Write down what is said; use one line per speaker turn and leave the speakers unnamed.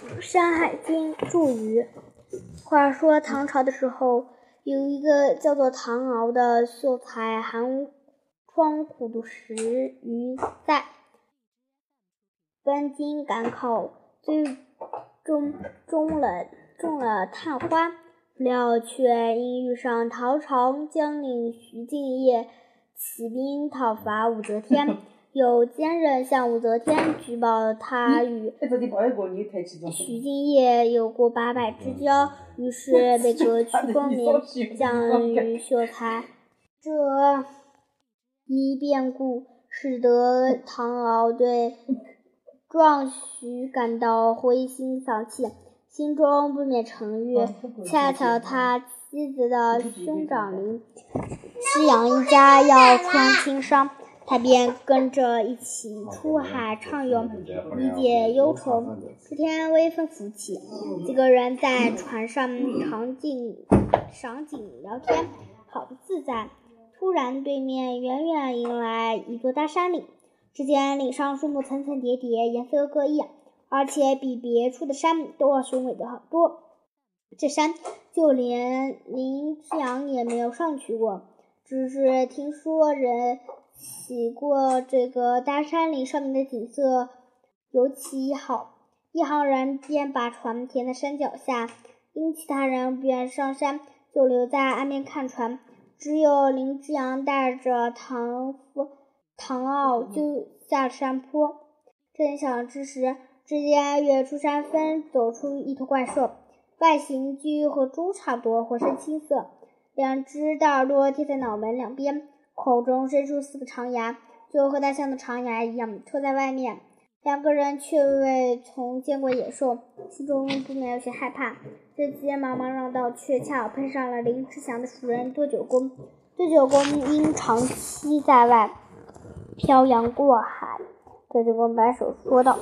《山海经》注语：话说唐朝的时候，有一个叫做唐敖的秀才，寒窗苦读十余载，奔京赶考，最终中了中了探花，不料却因遇上唐朝将领徐敬业起兵讨伐武则天。有奸人向武则天举报他与徐敬业有过八拜之交，于是被革去功名，降于秀才。这一变故，使得唐敖对壮徐感到灰心丧气，心中不免沉郁。恰巧他妻子的兄长林夕阳一家要穿亲商。他便跟着一起出海畅游，以解忧愁。这天微风拂起，几个人在船上赏景赏景聊天，好不自在。突然，对面远远迎来一座大山岭，只见岭上树木层层叠叠，颜色各异，而且比别处的山都要雄伟的很多。这山就连林之阳也没有上去过，只是听说人。骑过这个大山岭，上面的景色尤其好。一行人便把船停在山脚下，因其他人不愿上山，就留在岸边看船。只有林之阳带着唐夫、唐傲就下山坡。正想之时，只见远处山峰走出一头怪兽，外形居和猪差不多，浑身青色，两只大耳朵贴在脑门两边。口中伸出四个长牙，就和大象的长牙一样，戳在外面。两个人却未从见过野兽，心中不免有些害怕。这急急忙忙绕道，却恰好碰上了林之祥的熟人多九公。多九公因长期在外漂洋过海，多九公摆手说道：“。”